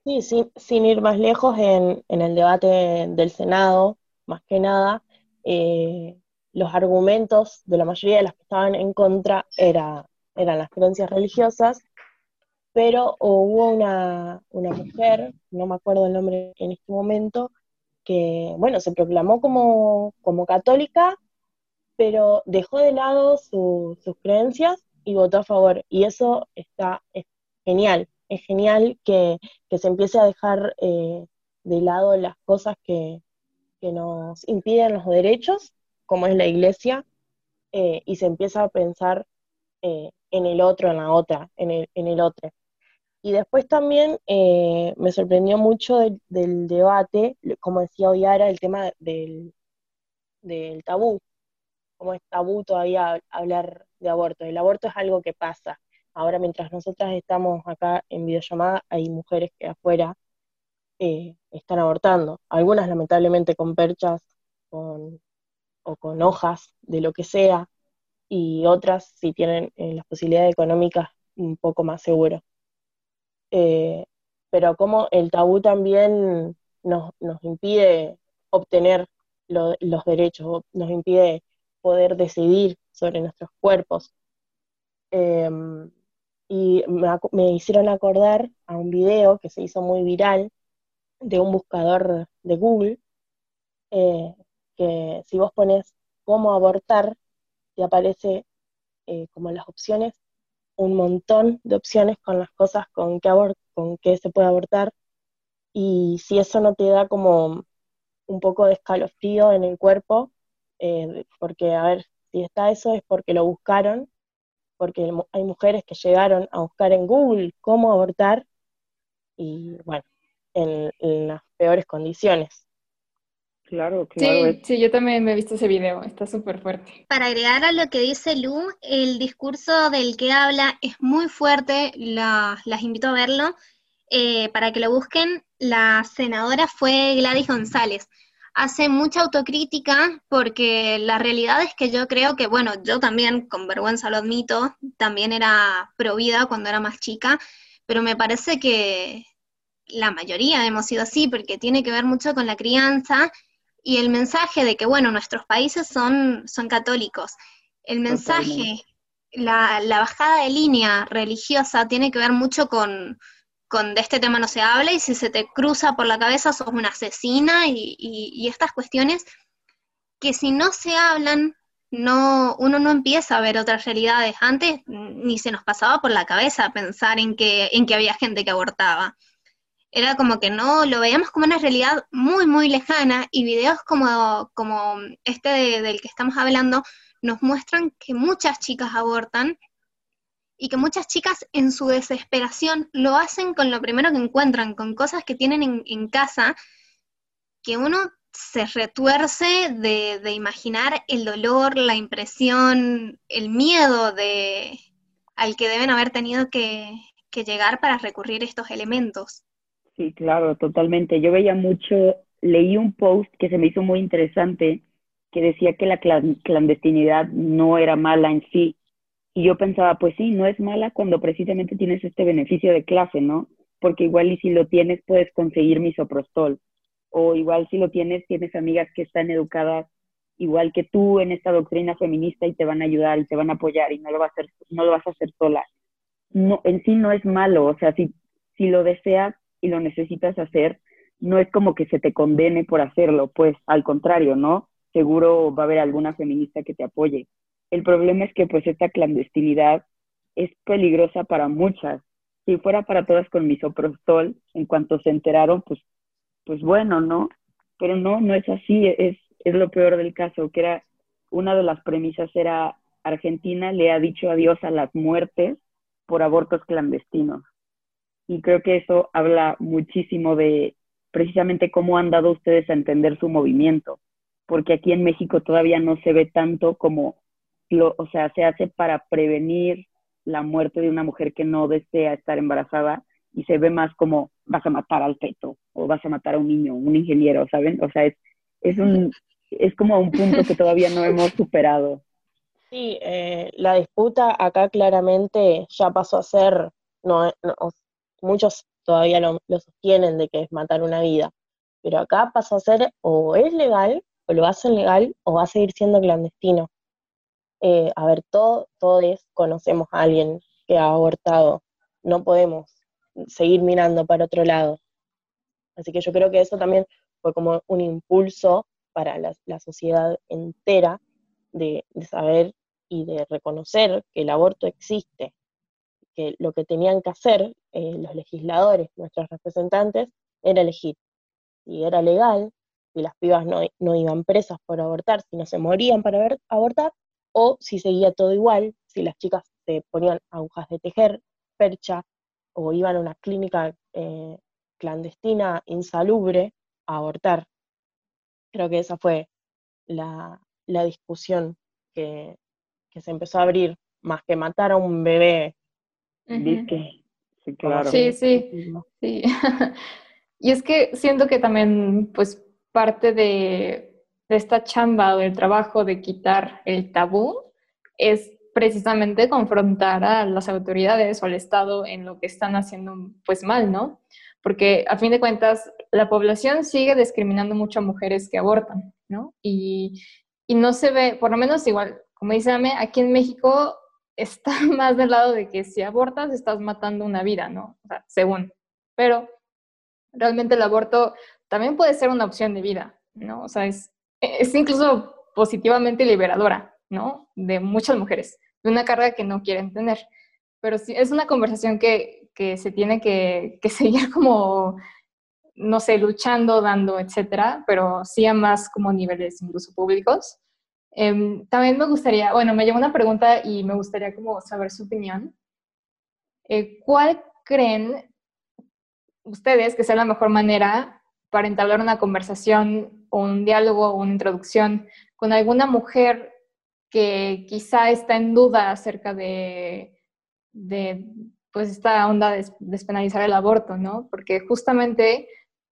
Sí, sin, ir más lejos, en, el debate del Senado, más que nada, eh, los argumentos de la mayoría de las que estaban en contra era, eran las creencias religiosas, pero hubo una, una mujer, no me acuerdo el nombre en este momento, que, bueno, se proclamó como, como católica pero dejó de lado sus creencias y votó a favor. Y eso está es genial, es genial que, se empiece a dejar eh, de lado las cosas que, nos impiden los derechos, como es la iglesia, eh, y se empieza a pensar eh, en el otro, en la otra, en el, otro. Y después también me sorprendió mucho del, debate, como decía Oyara, el tema del tabú, como es tabú todavía hablar de aborto. El aborto es algo que pasa. Ahora, mientras nosotras estamos acá en videollamada, hay mujeres que afuera eh, están abortando. Algunas, lamentablemente, con perchas o con hojas de lo que sea, y otras, si tienen eh, las posibilidades económicas, un poco más seguro. Eh, pero como el tabú también nos, nos impide obtener los derechos, nos impide poder decidir sobre nuestros cuerpos. Em, y me, hicieron acordar a un video que se hizo muy viral de un buscador de Google, eh, que si vos pones cómo abortar, te aparece eh, como las opciones, un montón de opciones con las cosas con que, con que se puede abortar, y si eso no te da como un poco de escalofrío en el cuerpo, eh, porque, a ver, si está eso es porque lo buscaron, porque hay mujeres que llegaron a buscar en Google cómo abortar y, bueno, en, las peores condiciones. Claro, claro. Sí, sí, yo también me he visto ese video, está súper fuerte. Para agregar a lo que dice Lu, el discurso del que habla es muy fuerte, las invito a verlo. Eh, para que lo busquen, la senadora fue Gladys González hace mucha autocrítica porque la realidad es que yo creo que, bueno, yo también, con vergüenza lo admito, también era provida cuando era más chica, pero me parece que la mayoría hemos sido así porque tiene que ver mucho con la crianza y el mensaje de que, bueno, nuestros países son, son católicos. El mensaje, la, la bajada de línea religiosa tiene que ver mucho con, con de este tema no se habla y si se te cruza por la cabeza sos una asesina y, estas cuestiones que si no se hablan, no, uno no empieza a ver otras realidades. Antes ni se nos pasaba por la cabeza pensar en que, en que había gente que abortaba. Era como que no, lo veíamos como una realidad muy, muy lejana y videos como, como este del que estamos hablando nos muestran que muchas chicas abortan y que muchas chicas en su desesperación lo hacen con lo primero que encuentran, con cosas que tienen en, casa, que uno se retuerce de, imaginar el dolor, la impresión, el miedo de, al que deben haber tenido que, llegar para recurrir estos elementos. Sí, claro, totalmente. Yo veía mucho, leí un post que se me hizo muy interesante, que decía que la clandestinidad no era mala en sí, y yo pensaba, pues sí, no es mala cuando precisamente tienes este beneficio de clase, ¿no? Porque igual y si lo tienes puedes conseguir misoprostol. O igual si lo tienes, tienes amigas que están educadas igual que tú en esta doctrina feminista y te van a ayudar y te van a apoyar y no lo vas a hacer, no lo vas a hacer sola. No, en sí no es malo, o sea, si, si lo deseas y lo necesitas hacer, no es como que se te condene por hacerlo, pues al contrario, ¿no? Seguro va a haber alguna feminista que te apoye. El problema es que pues esta clandestinidad es peligrosa para muchas. Si fuera para todas con misoprostol, en cuanto se enteraron, pues, pues bueno, ¿no? Pero no, no es así, es, es lo peor del caso, que era una de las premisas era Argentina le ha dicho adiós a las muertes por abortos clandestinos. Y creo que eso habla muchísimo de precisamente cómo han dado ustedes a entender su movimiento, porque aquí en México todavía no se ve tanto como o sea, se hace para prevenir la muerte de una mujer que no desea estar embarazada y se ve más como vas a matar al feto o vas a matar a un niño, un ingeniero, ¿saben? O sea, es, es, un, es como un punto que todavía no hemos superado. Sí, eh, la disputa acá claramente ya pasó a ser, no, muchos todavía lo, lo, sostienen de que es matar una vida, pero acá pasó a ser o es legal, o lo hacen legal, o va a seguir siendo clandestino. Eh, a ver, todos conocemos a alguien que ha abortado, no podemos seguir mirando para otro lado. Así que yo creo que eso también fue como un impulso para la, sociedad entera de, saber y de reconocer que el aborto existe, que lo que tenían que hacer eh, los legisladores, nuestros representantes, era elegir si era legal, si las pibas no, no iban presas por abortar, si no se morían para ver, abortar, o si seguía todo igual, si las chicas se ponían agujas de tejer, percha, o iban a una clínica eh, clandestina, insalubre, a abortar. Creo que esa fue la, discusión que, se empezó a abrir, más que matar a un bebé. Sí, claro. Sí, sí, sí. y es que siento que también, pues, parte de de esta chamba o del trabajo de quitar el tabú es precisamente confrontar a las autoridades o al Estado en lo que están haciendo pues mal, ¿no? porque a fin de cuentas la población sigue discriminando mucho a mujeres que abortan, ¿no? Y, y no se ve, por lo menos igual, como dice Ame, aquí en México está más del lado de que si abortas estás matando una vida, ¿no? O sea, según. Pero realmente el aborto también puede ser una opción de vida, ¿no? O sea, es, es incluso positivamente liberadora, ¿no? De muchas mujeres, de una carga que no quieren tener. Pero sí, es una conversación que, que se tiene que, que, seguir como, no sé, luchando, dando, etcétera, pero sí a más como niveles incluso públicos. Eh, también me gustaría, bueno, me llegó una pregunta y me gustaría como saber su opinión. Eh, ¿Cuál creen ustedes que sea la mejor manera para entablar una conversación un diálogo o una introducción con alguna mujer que quizá está en duda acerca de, de pues esta onda de despenalizar el aborto, ¿no? Porque justamente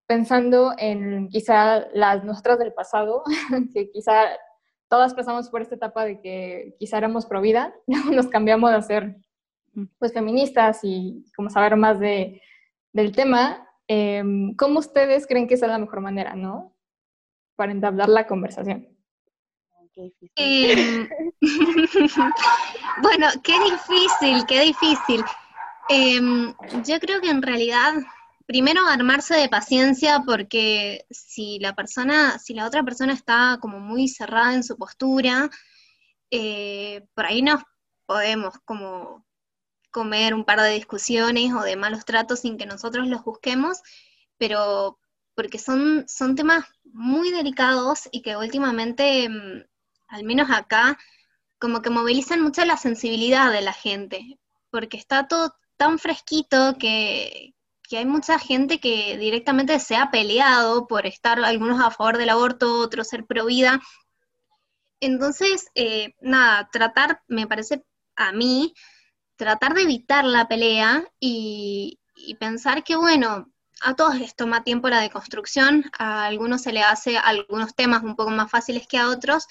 pensando en quizá las nosotras del pasado, que quizá todas pasamos por esta etapa de que quizá éramos pro vida, nos cambiamos a ser pues feministas y como saber más de, del tema, eh, ¿cómo ustedes creen que es la mejor manera, no? Para entablar la conversación. Eh, bueno, qué difícil, qué difícil. Eh, yo creo que en realidad primero armarse de paciencia porque si la persona, si la otra persona está como muy cerrada en su postura, eh, por ahí nos podemos como comer un par de discusiones o de malos tratos sin que nosotros los busquemos, pero porque son, son temas muy delicados y que últimamente, mm, al menos acá, como que movilizan mucho la sensibilidad de la gente, porque está todo tan fresquito que, que hay mucha gente que directamente se ha peleado por estar algunos a favor del aborto, otros ser pro vida. Entonces, eh, nada, tratar, me parece a mí, tratar de evitar la pelea y, y pensar que, bueno, a todos les toma tiempo la deconstrucción, a algunos se le hace algunos temas un poco más fáciles que a otros,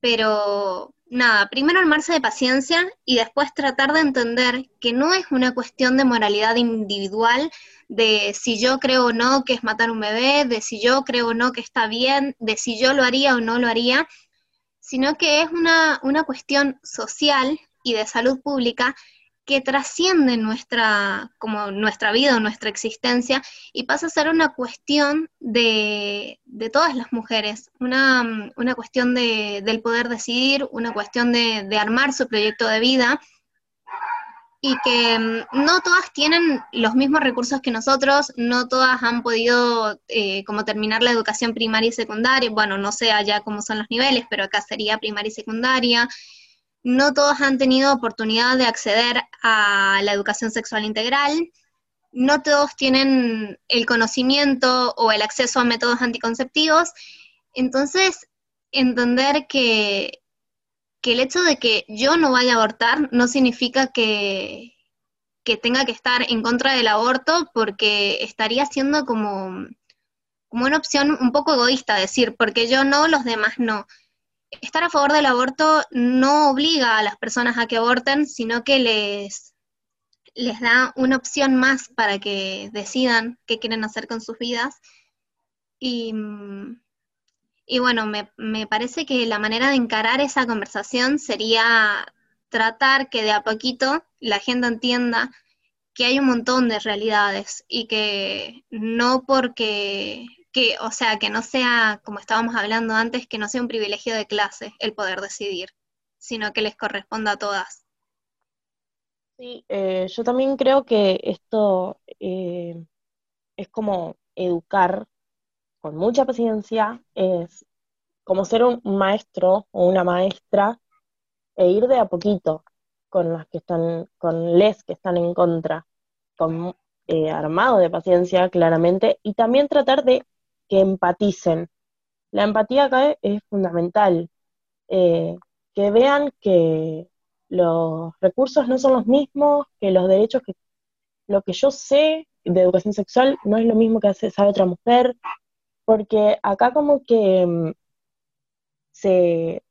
pero nada, primero armarse de paciencia y después tratar de entender que no es una cuestión de moralidad individual, de si yo creo o no que es matar un bebé, de si yo creo o no que está bien, de si yo lo haría o no lo haría, sino que es una, una cuestión social y de salud pública que trasciende nuestra, como nuestra vida o nuestra existencia y pasa a ser una cuestión de, de todas las mujeres, una, una cuestión de, del poder decidir, una cuestión de, de, armar su proyecto de vida y que mm, no todas tienen los mismos recursos que nosotros, no todas han podido eh, como terminar la educación primaria y secundaria, bueno, no sé allá cómo son los niveles, pero acá sería primaria y secundaria, no todos han tenido oportunidad de acceder a la educación sexual integral, no todos tienen el conocimiento o el acceso a métodos anticonceptivos. Entonces, entender que, que el hecho de que yo no vaya a abortar no significa que, que tenga que estar en contra del aborto porque estaría siendo como, como una opción un poco egoísta decir, porque yo no, los demás no estar a favor del aborto no obliga a las personas a que aborten, sino que les, les da una opción más para que decidan qué quieren hacer con sus vidas. Y, y bueno, me, me parece que la manera de encarar esa conversación sería tratar que de a poquito la gente entienda que hay un montón de realidades y que no porque que, o sea, que no sea, como estábamos hablando antes, que no sea un privilegio de clase el poder decidir, sino que les corresponda a todas. Sí, eh, yo también creo que esto eh, es como educar con mucha paciencia, es como ser un maestro o una maestra e ir de a poquito con las que están, con les que están en contra, con eh, armado de paciencia claramente, y también tratar de que empaticen. La empatía acá es fundamental, eh, que vean que los recursos no son los mismos, que los derechos, que lo que yo sé de educación sexual no es lo mismo que sabe otra mujer, porque acá como que mm, se,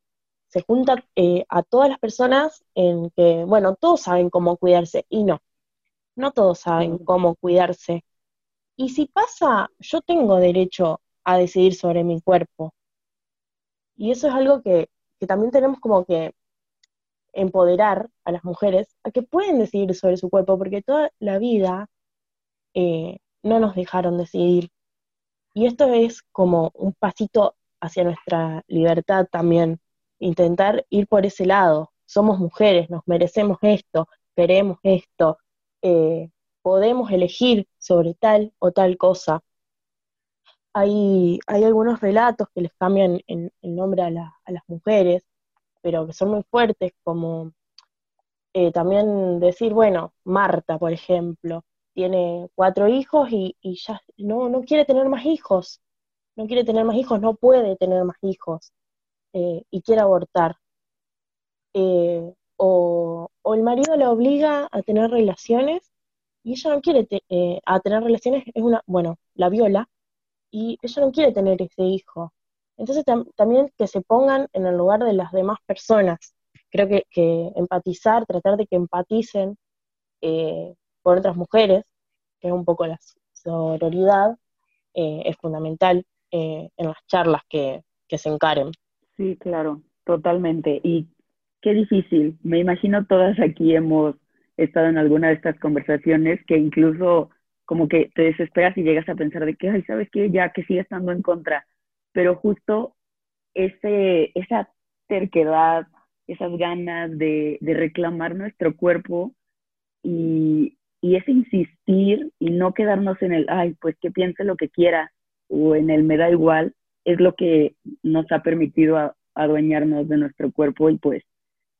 se junta eh, a todas las personas en que, bueno, todos saben cómo cuidarse y no, no todos saben cómo cuidarse. Y si pasa, yo tengo derecho a decidir sobre mi cuerpo. Y eso es algo que, también tenemos como que empoderar a las mujeres a que pueden decidir sobre su cuerpo, porque toda la vida eh, no nos dejaron decidir. Y esto es como un pasito hacia nuestra libertad también, intentar ir por ese lado. Somos mujeres, nos merecemos esto, queremos esto, eh, podemos elegir sobre tal o tal cosa. Hay, hay algunos relatos que les cambian el nombre a, las mujeres, pero que son muy fuertes, como eh, también decir, bueno, Marta, por ejemplo, tiene cuatro hijos y, ya no, no quiere tener más hijos, no quiere tener más hijos, no puede tener más hijos eh, y quiere abortar. Eh, o, o, el marido la obliga a tener relaciones y ella no quiere a tener relaciones, es una, bueno, la viola, y ella no quiere tener ese hijo. Entonces también que se pongan en el lugar de las demás personas. Creo que, empatizar, tratar de que empaticen eh, por otras mujeres, que es un poco la sororidad, eh, es fundamental eh, en las charlas que, que se encaren. Sí, claro, totalmente. Y qué difícil. Me imagino todas aquí hemos estado en alguna de estas conversaciones que incluso como que te desesperas y llegas a pensar de que, ay, ¿sabes qué? Ya que sigue estando en contra. Pero justo ese, esa terquedad, esas ganas de, de reclamar nuestro cuerpo y, y ese insistir y no quedarnos en el, ay, pues que piense lo que quiera o en el me da igual, es lo que nos ha permitido adueñarnos de nuestro cuerpo y pues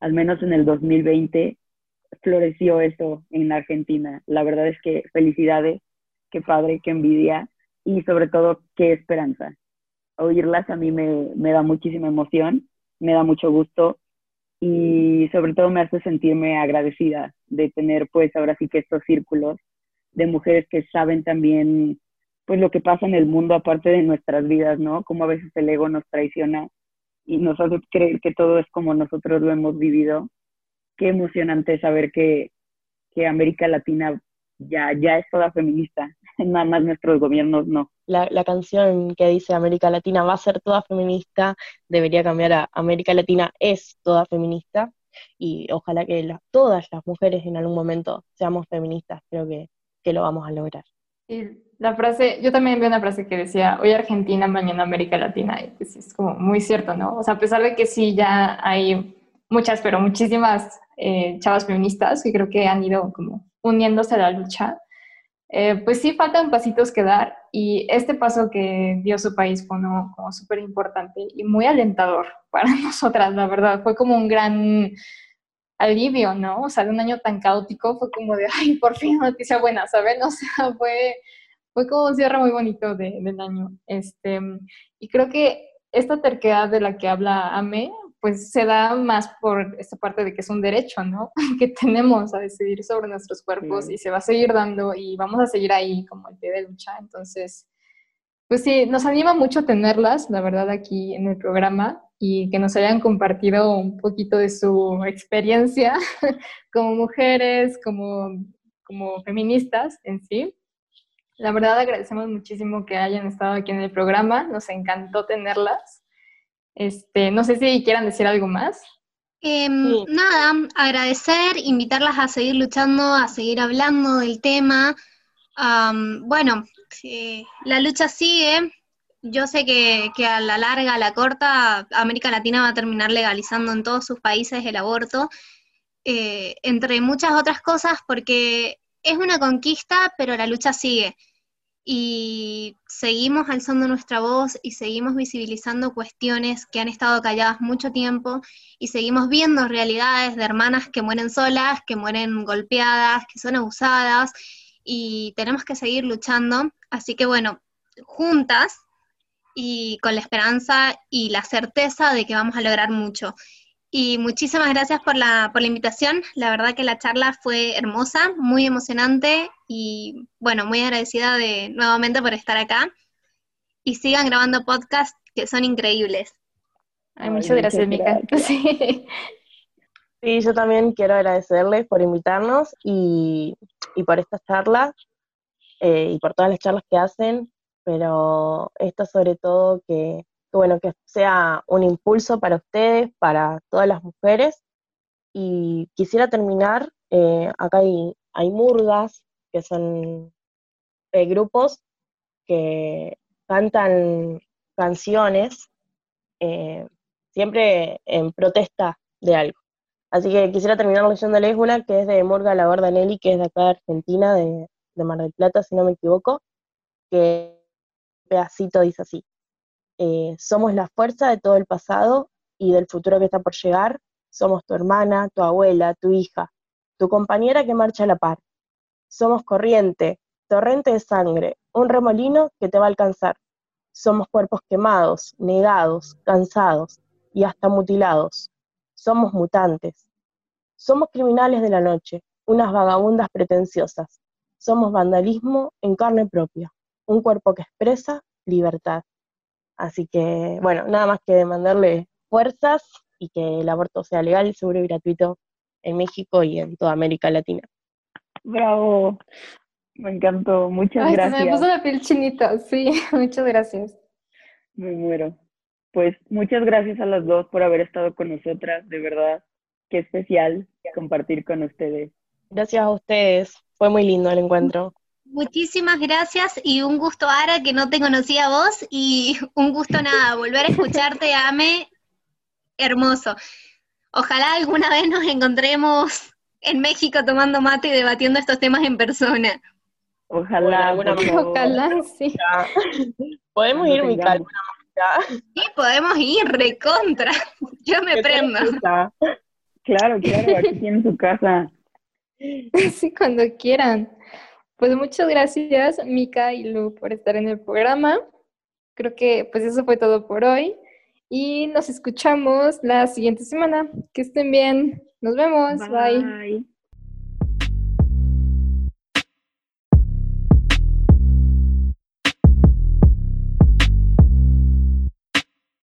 al menos en el 2020 floreció eso en Argentina. La verdad es que felicidades, qué padre, qué envidia y sobre todo qué esperanza. Oírlas a mí me, me da muchísima emoción, me da mucho gusto y sobre todo me hace sentirme agradecida de tener pues ahora sí que estos círculos de mujeres que saben también pues lo que pasa en el mundo aparte de nuestras vidas, ¿no? Como a veces el ego nos traiciona y nos hace creer que todo es como nosotros lo hemos vivido qué emocionante saber que, que América Latina ya, ya es toda feminista, nada más nuestros gobiernos no. La, la, canción que dice América Latina va a ser toda feminista debería cambiar a América Latina es toda feminista y ojalá que todas las mujeres en algún momento seamos feministas, creo que, que lo vamos a lograr. Y la frase, yo también vi una frase que decía, hoy Argentina, mañana América Latina, y pues es como muy cierto, ¿no? O sea, a pesar de que sí ya hay muchas, pero muchísimas eh, chavas feministas que creo que han ido como uniéndose a la lucha, eh, pues sí faltan pasitos que dar y este paso que dio su país fue como súper importante y muy alentador para nosotras, la verdad, fue como un gran alivio, ¿no? O sea, de un año tan caótico fue como de, ay, por fin noticia buena, ¿saben? O sea, fue, fue como un cierre muy bonito de, del año. Este, y creo que esta terquedad de la que habla Ame, pues se da más por esta parte de que es un derecho, ¿no? que tenemos a decidir sobre nuestros cuerpos y se va a seguir dando y vamos a seguir ahí como el pie de lucha. Entonces, pues sí, nos anima mucho tenerlas, la verdad, aquí en el programa y que nos hayan compartido un poquito de su experiencia como mujeres, como, como feministas en sí. La verdad agradecemos muchísimo que hayan estado aquí en el programa, nos encantó tenerlas. Este, no sé si quieran decir algo más. Em, nada, agradecer, invitarlas a seguir luchando, a seguir hablando del tema. bueno, la lucha sigue. Yo sé que, a la larga, a la corta, América Latina va a terminar legalizando en todos sus países el aborto, eh, entre muchas otras cosas, porque es una conquista, pero la lucha sigue y seguimos alzando nuestra voz y seguimos visibilizando cuestiones que han estado calladas mucho tiempo y seguimos viendo realidades de hermanas que mueren solas, que mueren golpeadas, que son abusadas y tenemos que seguir luchando. Así que bueno, juntas y con la esperanza y la certeza de que vamos a lograr mucho. Y muchísimas gracias por la, por la invitación. La verdad que la charla fue hermosa, muy emocionante y bueno, muy agradecida de nuevamente por estar acá. Y sigan grabando podcasts que son increíbles. muchas gracias, Mica. Sí. sí. yo también quiero agradecerles por invitarnos y, y por esta charla. eh, y por todas las charlas que hacen, pero esto sobre todo que, bueno, que sea un impulso para ustedes, para todas las mujeres. Y quisiera terminar, eh, acá hay, hay murgas, que son eh, grupos que cantan canciones siempre en protesta de algo. Así que quisiera terminar leyéndoles una que es de Murga La Nelly, que es de acá de Argentina, de, de Mar del Plata, si no me equivoco, que pedacito dice así. Eh, somos la fuerza de todo el pasado y del futuro que está por llegar. Somos tu hermana, tu abuela, tu hija, tu compañera que marcha a la par. Somos corriente, torrente de sangre, un remolino que te va a alcanzar. Somos cuerpos quemados, negados, cansados y hasta mutilados. Somos mutantes. Somos criminales de la noche, unas vagabundas pretenciosas. Somos vandalismo en carne propia, un cuerpo que expresa libertad. Así que, bueno, nada más que demandarle fuerzas y que el aborto sea legal, seguro y gratuito en México y en toda América Latina. Bravo, me encantó, muchas gracias. me puso la piel chinita, sí, muchas gracias. Me muero. Pues muchas gracias a las dos por haber estado con nosotras, de verdad, qué especial compartir con ustedes. Gracias a ustedes, fue muy lindo el encuentro. Muchísimas gracias y un gusto, Ara, que no te conocía a vos y un gusto nada, volver a escucharte, Ame, hermoso. Ojalá alguna vez nos encontremos en México tomando mate y debatiendo estos temas en persona. Ojalá, ojalá, sí. Podemos ir, Mica, Sí, podemos ir, recontra. Yo me prendo. Claro, claro, aquí tienen su casa. Sí, cuando quieran. Pues muchas gracias, Mika y Lu, por estar en el programa. Creo que pues eso fue todo por hoy. Y nos escuchamos la siguiente semana. Que estén bien. Nos vemos. Bye.